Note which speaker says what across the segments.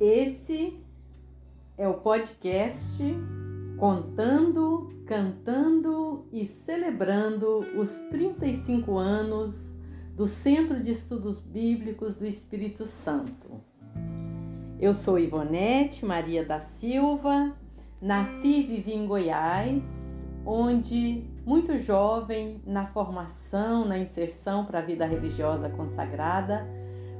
Speaker 1: Esse é o podcast contando, cantando e celebrando os 35 anos do Centro de Estudos Bíblicos do Espírito Santo. Eu sou Ivonete Maria da Silva, nasci e vivi em Goiás, onde, muito jovem, na formação, na inserção para a vida religiosa consagrada,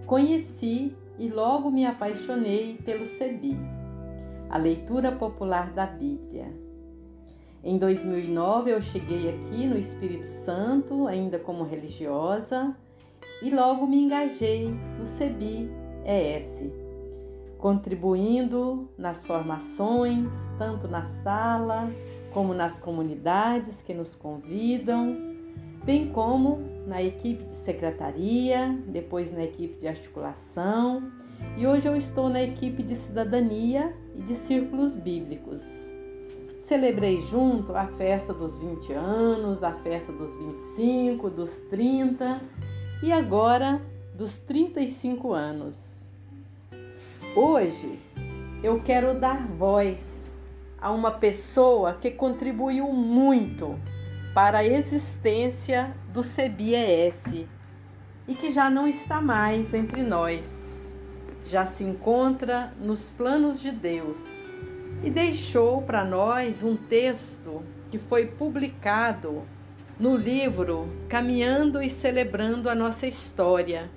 Speaker 1: conheci e logo me apaixonei pelo CEBI, a leitura popular da Bíblia. Em 2009 eu cheguei aqui no Espírito Santo, ainda como religiosa, e logo me engajei no CEBI ES, contribuindo nas formações, tanto na sala como nas comunidades que nos convidam, bem como na equipe de secretaria, depois na equipe de articulação e hoje eu estou na equipe de cidadania e de círculos bíblicos. Celebrei junto a festa dos 20 anos, a festa dos 25, dos 30 e agora dos 35 anos. Hoje eu quero dar voz a uma pessoa que contribuiu muito para a existência do CBES e que já não está mais entre nós, já se encontra nos planos de Deus e deixou para nós um texto que foi publicado no livro Caminhando e Celebrando a Nossa História,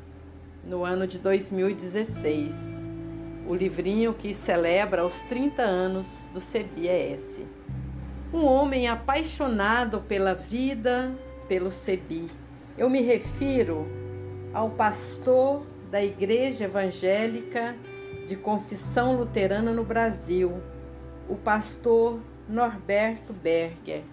Speaker 1: no ano de 2016. O livrinho que celebra os 30 anos do CBS um homem apaixonado pela vida, pelo Sebi. Eu me refiro ao pastor da Igreja Evangélica de Confissão Luterana no Brasil, o pastor Norberto Berger.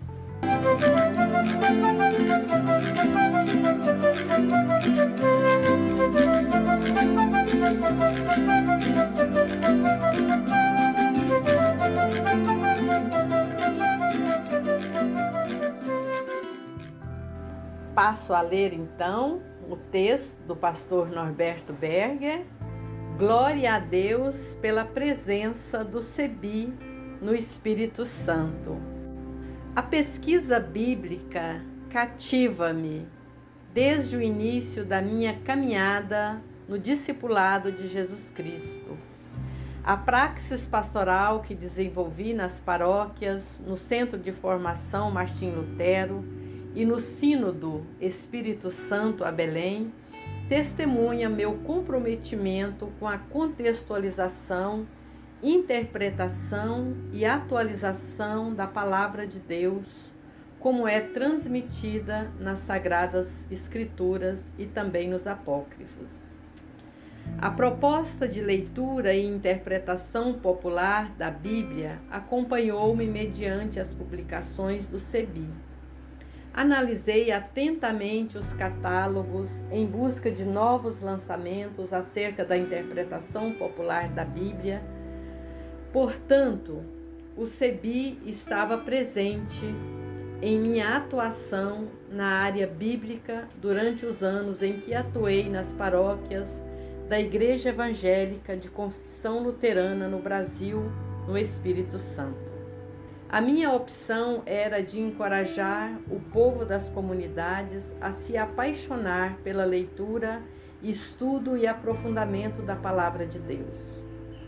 Speaker 1: Passo a ler então o texto do pastor Norberto Berger. Glória a Deus pela presença do CEBI no Espírito Santo. A pesquisa bíblica cativa-me desde o início da minha caminhada no discipulado de Jesus Cristo. A praxis pastoral que desenvolvi nas paróquias, no Centro de Formação Martim Lutero, e no Sínodo Espírito Santo a Belém, testemunha meu comprometimento com a contextualização, interpretação e atualização da Palavra de Deus, como é transmitida nas Sagradas Escrituras e também nos Apócrifos. A proposta de leitura e interpretação popular da Bíblia acompanhou-me mediante as publicações do CEBI Analisei atentamente os catálogos em busca de novos lançamentos acerca da interpretação popular da Bíblia. Portanto, o CEBI estava presente em minha atuação na área bíblica durante os anos em que atuei nas paróquias da Igreja Evangélica de Confissão Luterana no Brasil, no Espírito Santo. A minha opção era de encorajar o povo das comunidades a se apaixonar pela leitura, estudo e aprofundamento da Palavra de Deus.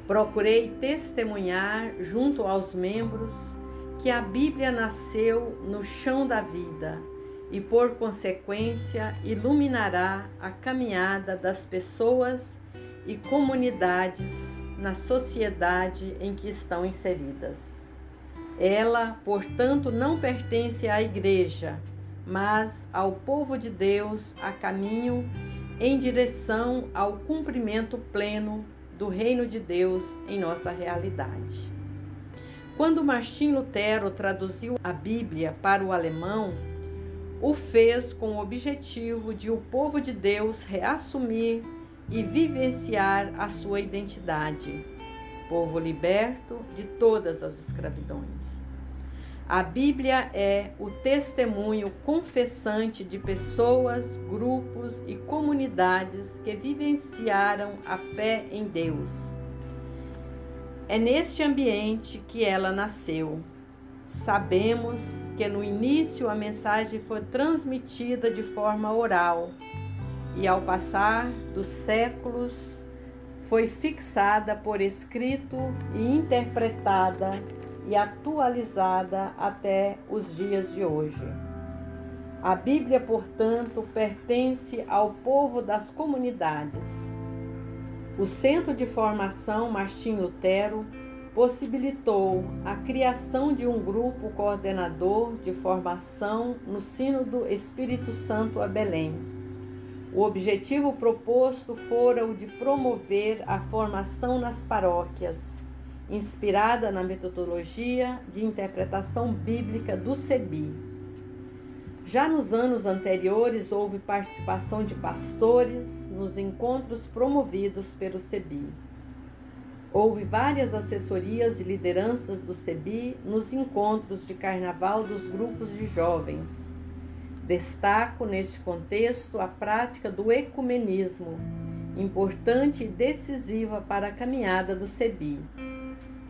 Speaker 1: Procurei testemunhar junto aos membros que a Bíblia nasceu no chão da vida e, por consequência, iluminará a caminhada das pessoas e comunidades na sociedade em que estão inseridas. Ela, portanto, não pertence à igreja, mas ao povo de Deus a caminho em direção ao cumprimento pleno do reino de Deus em nossa realidade. Quando Martim Lutero traduziu a Bíblia para o alemão, o fez com o objetivo de o povo de Deus reassumir e vivenciar a sua identidade povo liberto de todas as escravidões. A Bíblia é o testemunho confessante de pessoas, grupos e comunidades que vivenciaram a fé em Deus. É neste ambiente que ela nasceu. Sabemos que no início a mensagem foi transmitida de forma oral e, ao passar dos séculos, foi fixada por escrito e interpretada e atualizada até os dias de hoje. A Bíblia, portanto, pertence ao povo das comunidades. O Centro de Formação Martim Lutero possibilitou a criação de um grupo coordenador de formação no Sino do Espírito Santo a Belém. O objetivo proposto fora o de promover a formação nas paróquias, inspirada na metodologia de interpretação bíblica do CEBI. Já nos anos anteriores, houve participação de pastores nos encontros promovidos pelo CEBI. Houve várias assessorias e lideranças do CEBI nos encontros de carnaval dos grupos de jovens. Destaco neste contexto a prática do ecumenismo, importante e decisiva para a caminhada do CEBI.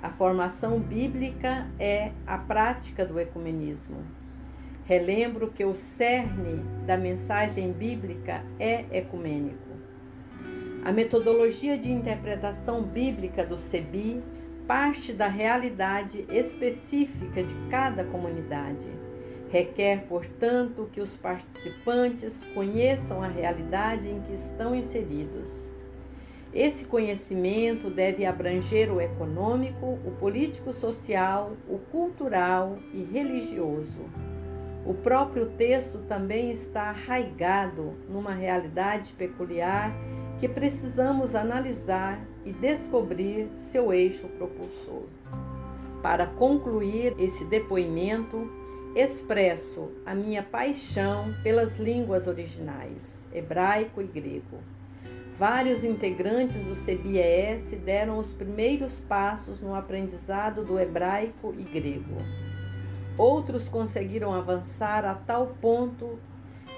Speaker 1: A formação bíblica é a prática do ecumenismo. Relembro que o cerne da mensagem bíblica é ecumênico. A metodologia de interpretação bíblica do CEBI parte da realidade específica de cada comunidade. Requer, portanto, que os participantes conheçam a realidade em que estão inseridos esse conhecimento deve abranger o econômico, o político-social, o cultural e religioso. O próprio texto também está arraigado numa realidade peculiar que precisamos analisar e descobrir seu eixo propulsor. Para concluir esse depoimento, expresso a minha paixão pelas línguas originais, hebraico e grego. Vários integrantes do CBES deram os primeiros passos no aprendizado do hebraico e grego. Outros conseguiram avançar a tal ponto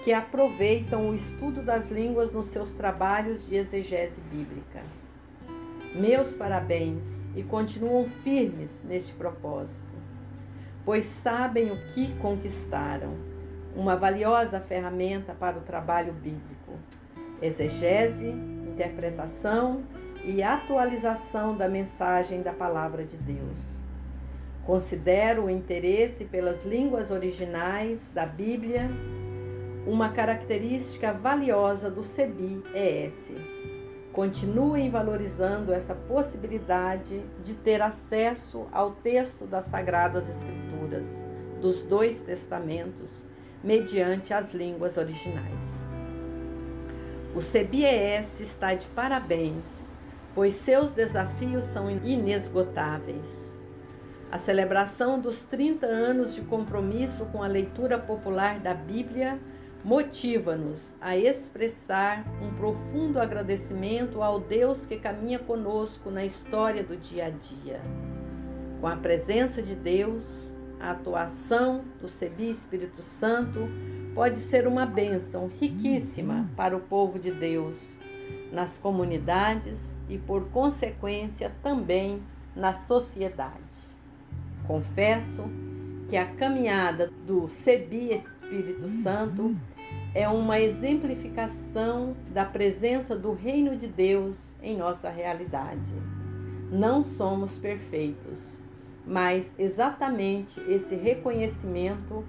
Speaker 1: que aproveitam o estudo das línguas nos seus trabalhos de exegese bíblica. Meus parabéns e continuam firmes neste propósito, pois sabem o que conquistaram uma valiosa ferramenta para o trabalho bíblico exegese, interpretação e atualização da mensagem da Palavra de Deus. Considero o interesse pelas línguas originais da Bíblia uma característica valiosa do CEBI-ES. Continuem valorizando essa possibilidade de ter acesso ao texto das Sagradas Escrituras, dos dois testamentos, mediante as línguas originais. O CBES está de parabéns, pois seus desafios são inesgotáveis. A celebração dos 30 anos de compromisso com a leitura popular da Bíblia motiva-nos a expressar um profundo agradecimento ao Deus que caminha conosco na história do dia a dia. Com a presença de Deus, a atuação do CEBI Espírito Santo, pode ser uma bênção riquíssima para o povo de Deus, nas comunidades e, por consequência, também na sociedade. Confesso que a caminhada do Sebi Espírito Santo é uma exemplificação da presença do Reino de Deus em nossa realidade. Não somos perfeitos, mas exatamente esse reconhecimento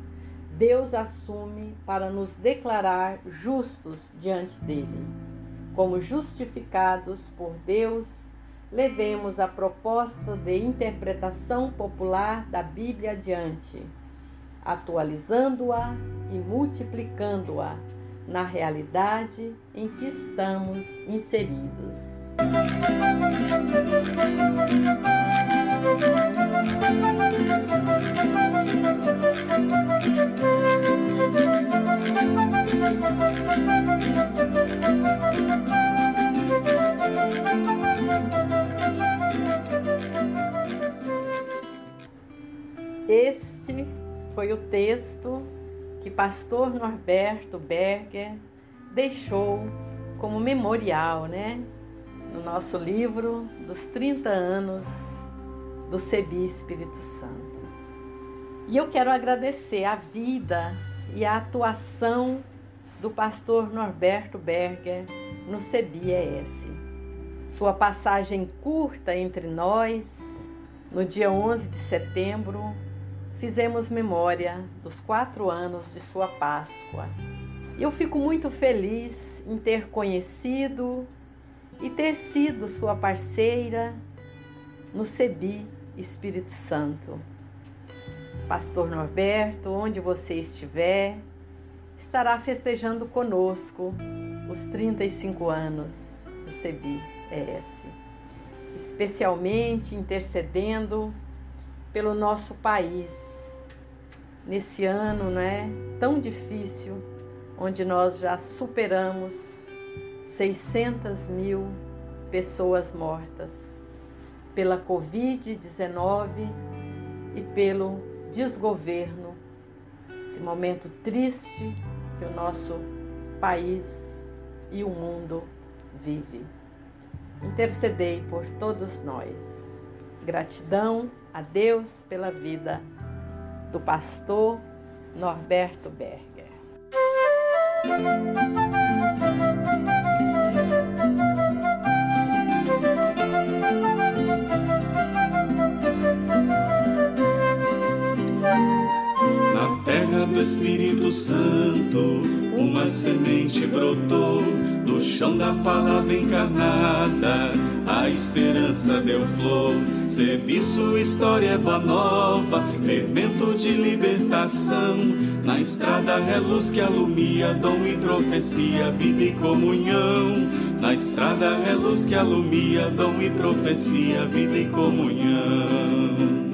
Speaker 1: Deus assume para nos declarar justos diante dele. Como justificados por Deus, levemos a proposta de interpretação popular da Bíblia adiante, atualizando-a e multiplicando-a na realidade em que estamos inseridos. Este foi o texto que pastor Norberto Berger deixou como memorial, né? No nosso livro dos 30 anos do CEBI Espírito Santo. E eu quero agradecer a vida e a atuação do pastor Norberto Berger no CEBI-ES. Sua passagem curta entre nós, no dia 11 de setembro, fizemos memória dos quatro anos de sua Páscoa. Eu fico muito feliz em ter conhecido e ter sido sua parceira no CEBI Espírito Santo. Pastor Norberto, onde você estiver, estará festejando conosco os 35 anos do CEBI-ES, especialmente intercedendo pelo nosso país nesse ano, né, tão difícil, onde nós já superamos 600 mil pessoas mortas pela Covid-19 e pelo desgoverno, esse momento triste que o nosso país e o mundo vive. Intercedei por todos nós. Gratidão a Deus pela vida do pastor Norberto Berger.
Speaker 2: Na terra do Espírito Santo, uma semente brotou do chão da palavra encarnada a esperança deu flor, serviço, história é boa nova, fermento de libertação. Na estrada é luz que alumia, dom e profecia, vida e comunhão. Na estrada é luz que alumia, dom e profecia, vida e comunhão.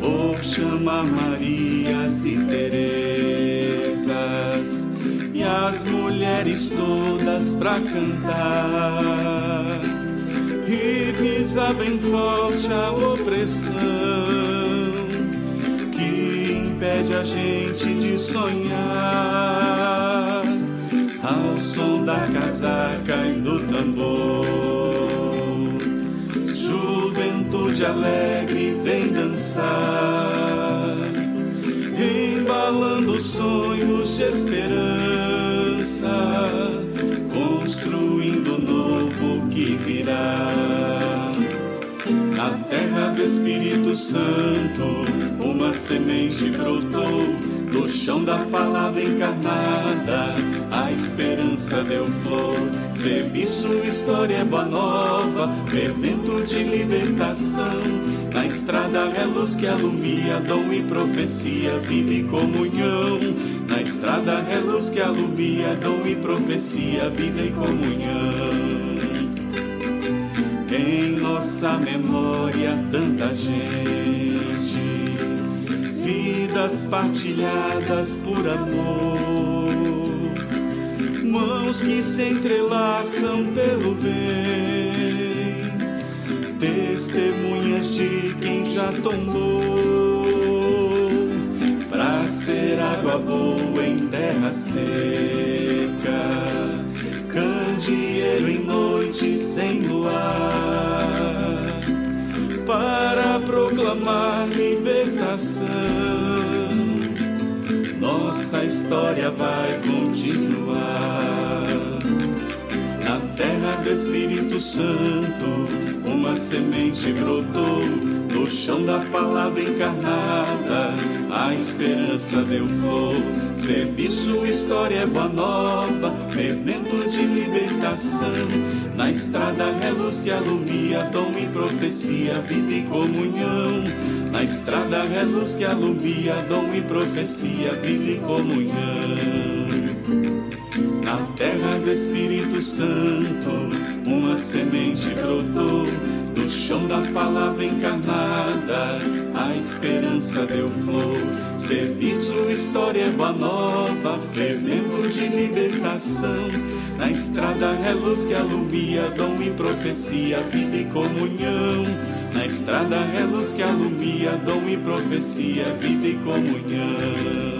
Speaker 2: Vou chamar Marias e Terezas e as mulheres todas pra cantar e pisa bem forte a opressão que impede a gente de sonhar ao som da casaca e do tambor. Juventude alegre vem dançar, embalando sonhos de esperança construindo o novo que virá. Na terra do Espírito Santo, uma semente brotou do chão da palavra encarnada. A esperança deu flor, serviço, história boa nova, fermento de libertação. Na estrada é luz que alumia, dom e profecia, vida e comunhão. Na estrada é luz que alumia, dom e profecia, vida e comunhão. Em nossa memória, tanta gente, vidas partilhadas por amor, mãos que se entrelaçam pelo bem, testemunhas de quem já tombou ser água boa em terra seca, candeeiro em noite sem luar, para proclamar libertação. Nossa história vai continuar na terra do Espírito Santo. Uma semente brotou no chão da palavra encarnada, a esperança deu flor. Serviço, história boa nova, fermento de libertação. Na estrada é luz que alumia, dom e profecia, vida e comunhão. Na estrada é luz que alumia, dom e profecia, vida e comunhão. Na terra do Espírito Santo, uma semente brotou No chão da palavra encarnada, a esperança deu flor. Serviço, história boa nova, fermento de libertação. Na estrada é luz que alumia, dom e profecia, vida e comunhão. Na estrada é luz que alumia, dom e profecia, vida e comunhão.